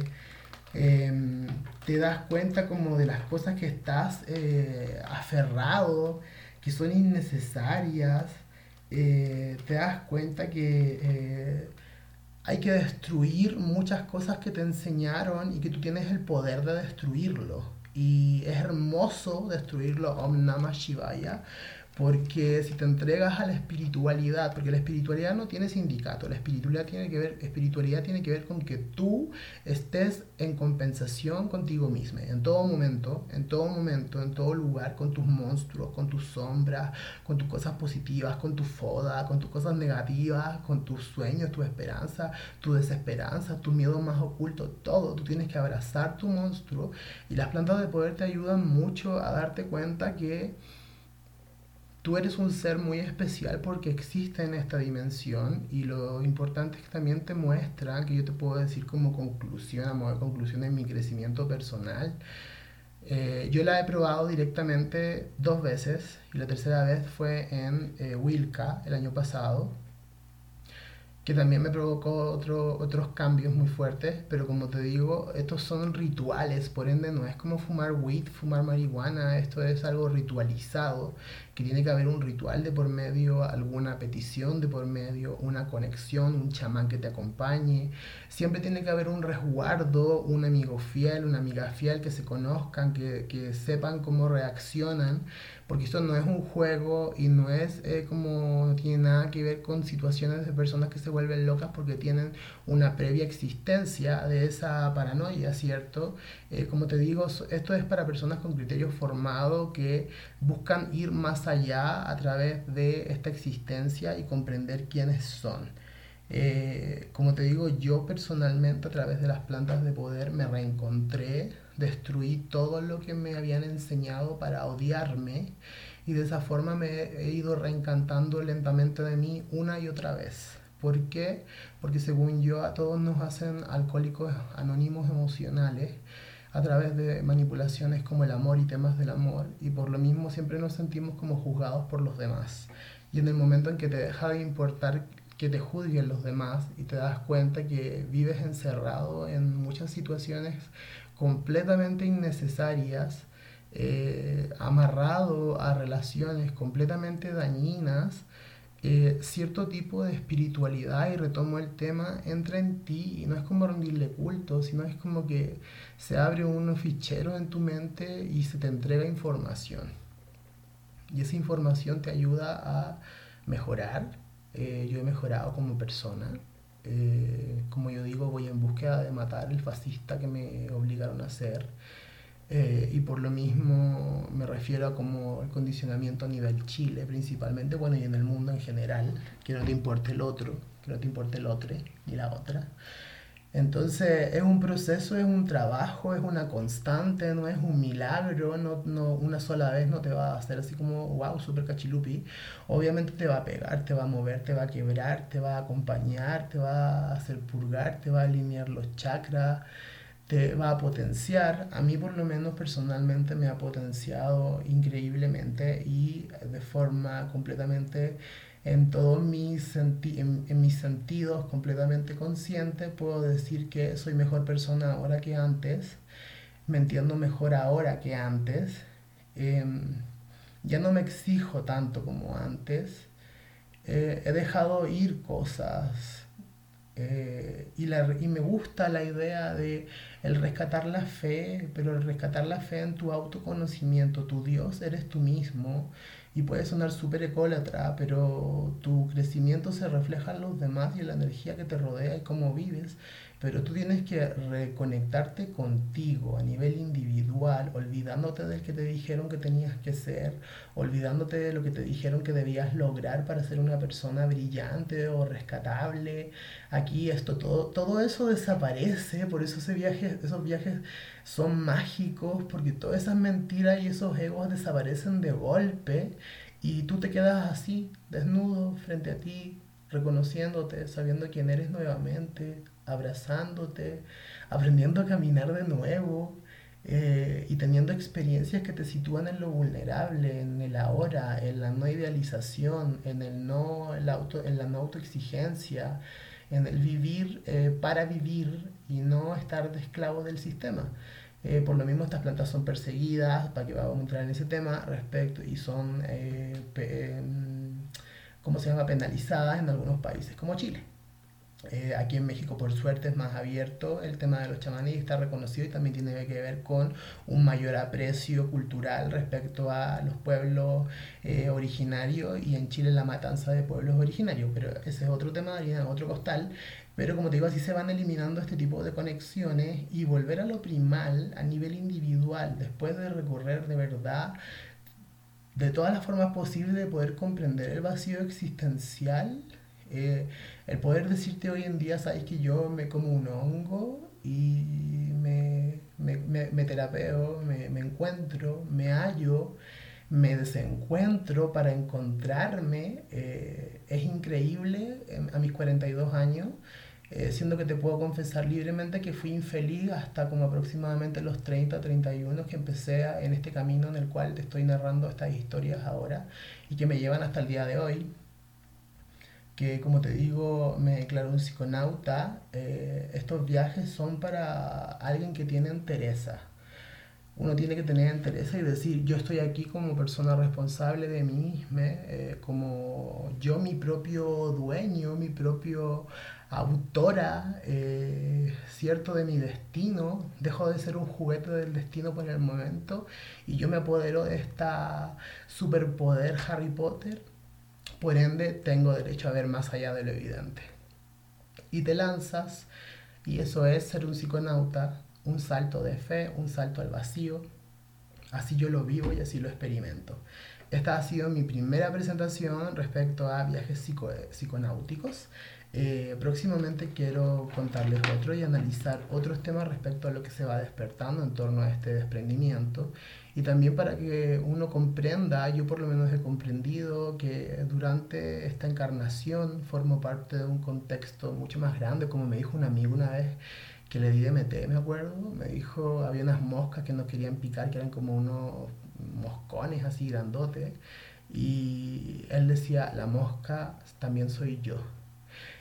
em, te das cuenta como de las cosas que estás eh, aferrado, que son innecesarias, eh, te das cuenta que eh, hay que destruir muchas cosas que te enseñaron y que tú tienes el poder de destruirlo. Y es hermoso destruirlo, Om Shivaya, porque si te entregas a la espiritualidad, porque la espiritualidad no tiene sindicato, la espiritualidad tiene que ver, espiritualidad tiene que ver con que tú estés en compensación contigo mismo, en todo momento, en todo momento, en todo lugar, con tus monstruos, con tus sombras, con tus cosas positivas, con tu foda, con tus cosas negativas, con tus sueños, tu esperanza, tu desesperanza, tu miedo más oculto, todo. Tú tienes que abrazar tu monstruo y las plantas de poder te ayudan mucho a darte cuenta que tú eres un ser muy especial porque existe en esta dimensión y lo importante es que también te muestra, que yo te puedo decir como conclusión, a modo de conclusión en mi crecimiento personal. Eh, yo la he probado directamente dos veces y la tercera vez fue en eh, Wilca el año pasado que también me provocó otro, otros cambios muy fuertes, pero como te digo, estos son rituales, por ende no es como fumar weed, fumar marihuana, esto es algo ritualizado, que tiene que haber un ritual de por medio, alguna petición de por medio, una conexión, un chamán que te acompañe, siempre tiene que haber un resguardo, un amigo fiel, una amiga fiel, que se conozcan, que, que sepan cómo reaccionan, porque esto no es un juego y no es eh, como, no tiene nada que ver con situaciones de personas que se vuelven locas porque tienen una previa existencia de esa paranoia, ¿cierto? Eh, como te digo, esto es para personas con criterio formado que buscan ir más allá a través de esta existencia y comprender quiénes son. Eh, como te digo, yo personalmente a través de las plantas de poder me reencontré destruí todo lo que me habían enseñado para odiarme y de esa forma me he ido reencantando lentamente de mí una y otra vez. ¿Por qué? Porque según yo a todos nos hacen alcohólicos anónimos emocionales a través de manipulaciones como el amor y temas del amor y por lo mismo siempre nos sentimos como juzgados por los demás. Y en el momento en que te deja de importar que te juzguen los demás y te das cuenta que vives encerrado en muchas situaciones completamente innecesarias, eh, amarrado a relaciones completamente dañinas, eh, cierto tipo de espiritualidad, y retomo el tema, entra en ti y no es como rendirle culto, sino es como que se abre un fichero en tu mente y se te entrega información. Y esa información te ayuda a mejorar, eh, yo he mejorado como persona. Eh, como yo digo, voy en búsqueda de matar el fascista que me obligaron a hacer. Eh, y por lo mismo me refiero a como el condicionamiento a nivel Chile principalmente, bueno, y en el mundo en general, que no te importe el otro, que no te importe el otro ni la otra. Entonces es un proceso, es un trabajo, es una constante, no es un milagro, no, no, una sola vez no te va a hacer así como, wow, super cachilupi. Obviamente te va a pegar, te va a mover, te va a quebrar, te va a acompañar, te va a hacer purgar, te va a alinear los chakras, te va a potenciar. A mí por lo menos personalmente me ha potenciado increíblemente y de forma completamente en todos mis, en, mis sentidos completamente consciente, puedo decir que soy mejor persona ahora que antes, me entiendo mejor ahora que antes, em, ya no me exijo tanto como antes, eh, he dejado ir cosas eh, y, la, y me gusta la idea de el rescatar la fe, pero el rescatar la fe en tu autoconocimiento, tu Dios eres tú mismo y puede sonar súper ecólatra, pero tu crecimiento se refleja en los demás y en la energía que te rodea y cómo vives. Pero tú tienes que reconectarte contigo a nivel individual, olvidándote del que te dijeron que tenías que ser, olvidándote de lo que te dijeron que debías lograr para ser una persona brillante o rescatable. Aquí esto, todo, todo eso desaparece, por eso esos viajes son mágicos, porque todas esas mentiras y esos egos desaparecen de golpe y tú te quedas así, desnudo, frente a ti, reconociéndote, sabiendo quién eres nuevamente, abrazándote, aprendiendo a caminar de nuevo eh, y teniendo experiencias que te sitúan en lo vulnerable, en el ahora, en la no idealización, en, el no, el auto, en la no autoexigencia, en el vivir eh, para vivir y no estar de esclavo del sistema. Eh, por lo mismo estas plantas son perseguidas, para que vamos a entrar en ese tema, respecto, y son, em, ¿cómo se llama?, penalizadas en algunos países como Chile. Eh, aquí en México, por suerte, es más abierto el tema de los chamanes y está reconocido y también tiene que ver con un mayor aprecio cultural respecto a los pueblos eh, originarios y en Chile la matanza de pueblos originarios. Pero ese es otro tema, otro costal. Pero como te digo, así se van eliminando este tipo de conexiones y volver a lo primal a nivel individual, después de recorrer de verdad de todas las formas posibles de poder comprender el vacío existencial. Eh, el poder decirte hoy en día, sabes que yo me como un hongo y me, me, me, terapeo, me, encuentro, me hallo, me desencuentro para encontrarme, eh, es increíble a mis 42 años. Eh, siendo que te puedo confesar libremente que fui infeliz hasta como aproximadamente los 30, 31 que empecé en este camino en el cual te estoy narrando estas historias ahora y que me llevan hasta el día de hoy que como te digo me declaro un psiconauta, eh, estos viajes son para alguien que tiene entereza. Uno tiene que tener entereza y decir, yo estoy aquí como persona responsable de mí misma, eh, como yo mi propio dueño, mi propio autora, eh, cierto, de mi destino, dejo de ser un juguete del destino por el momento y yo me apodero de esta superpoder Harry Potter por ende, tengo derecho a ver más allá de lo evidente. Y te lanzas, y eso es ser un psiconauta, un salto de fe, un salto al vacío. Así yo lo vivo y así lo experimento. Esta ha sido mi primera presentación respecto a viajes psico psiconáuticos. Eh, próximamente quiero contarles otro y analizar otros temas respecto a lo que se va despertando en torno a este desprendimiento y también para que uno comprenda, yo por lo menos he comprendido que durante esta encarnación formo parte de un contexto mucho más grande, como me dijo un amigo una vez que le di meter, me acuerdo, me dijo, había unas moscas que nos querían picar, que eran como unos moscones así grandotes, y él decía, la mosca también soy yo.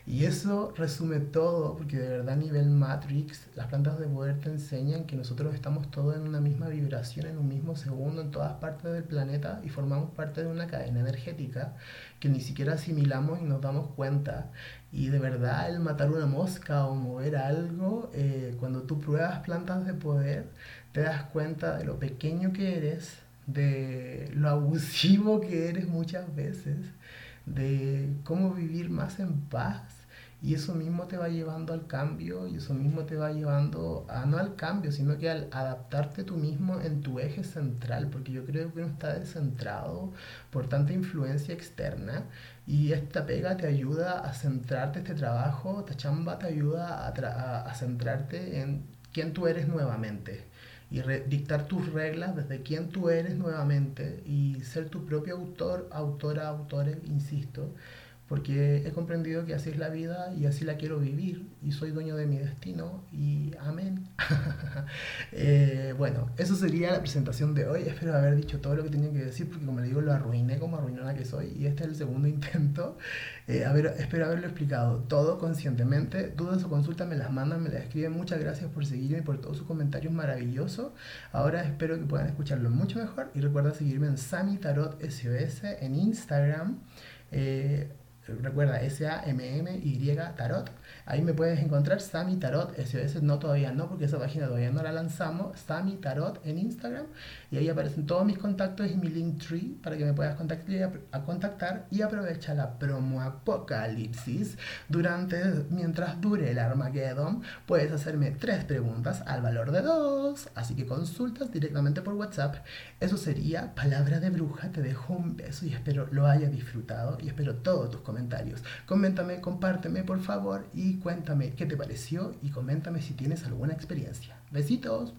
Y eso resume todo, porque de verdad a nivel Matrix, las plantas de poder te enseñan que nosotros estamos todos en una misma vibración, en un mismo segundo, en todas partes del planeta y formamos parte de una cadena energética que ni siquiera asimilamos y nos damos cuenta. Y de verdad el matar una mosca o mover algo, eh, cuando tú pruebas plantas de poder, te das cuenta de lo pequeño que eres, de lo abusivo que eres muchas veces de cómo vivir más en paz y eso mismo te va llevando al cambio y eso mismo te va llevando a no al cambio, sino que al adaptarte tú mismo en tu eje central, porque yo creo que uno está descentrado por tanta influencia externa y esta pega te ayuda a centrarte, este trabajo, esta chamba te ayuda a, a, centrarte en quién tú eres nuevamente y dictar tus reglas desde quién tú eres nuevamente y ser tu propio autor, autora, autores, insisto porque he comprendido que así es la vida y así la quiero vivir y soy dueño de mi destino y amén. Eh, bueno, eso sería la presentación de hoy. Espero haber dicho todo lo que tenía que decir porque como le digo lo arruiné como arruinona que soy y este es el segundo intento. Eh, a ver, espero haberlo explicado todo conscientemente. Dudas o consultas me las mandan, me las escriben. Muchas gracias por seguirme y por todos sus comentarios maravillosos. Ahora espero que puedan escucharlo mucho mejor y recuerda seguirme en Sami Tarot SOS en Instagram. Eh, recuerda S-A-M-M-Y Tarot. Ahí me puedes encontrar Sami Tarot SOS, no todavía no, porque esa página todavía no la lanzamos. Sami Tarot en Instagram. Y ahí aparecen todos mis contactos y mi link tree para que me puedas contactar, a contactar y aprovecha la promo Apocalipsis. Durante, mientras dure el Armageddon, puedes hacerme tres preguntas al valor de dos. Así que consultas directamente por WhatsApp. Eso sería palabra de bruja. Te dejo un beso y espero lo hayas disfrutado y espero todos tus comentarios. Coméntame, compárteme por favor y cuéntame qué te pareció y coméntame si tienes alguna experiencia. Besitos.